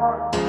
heart.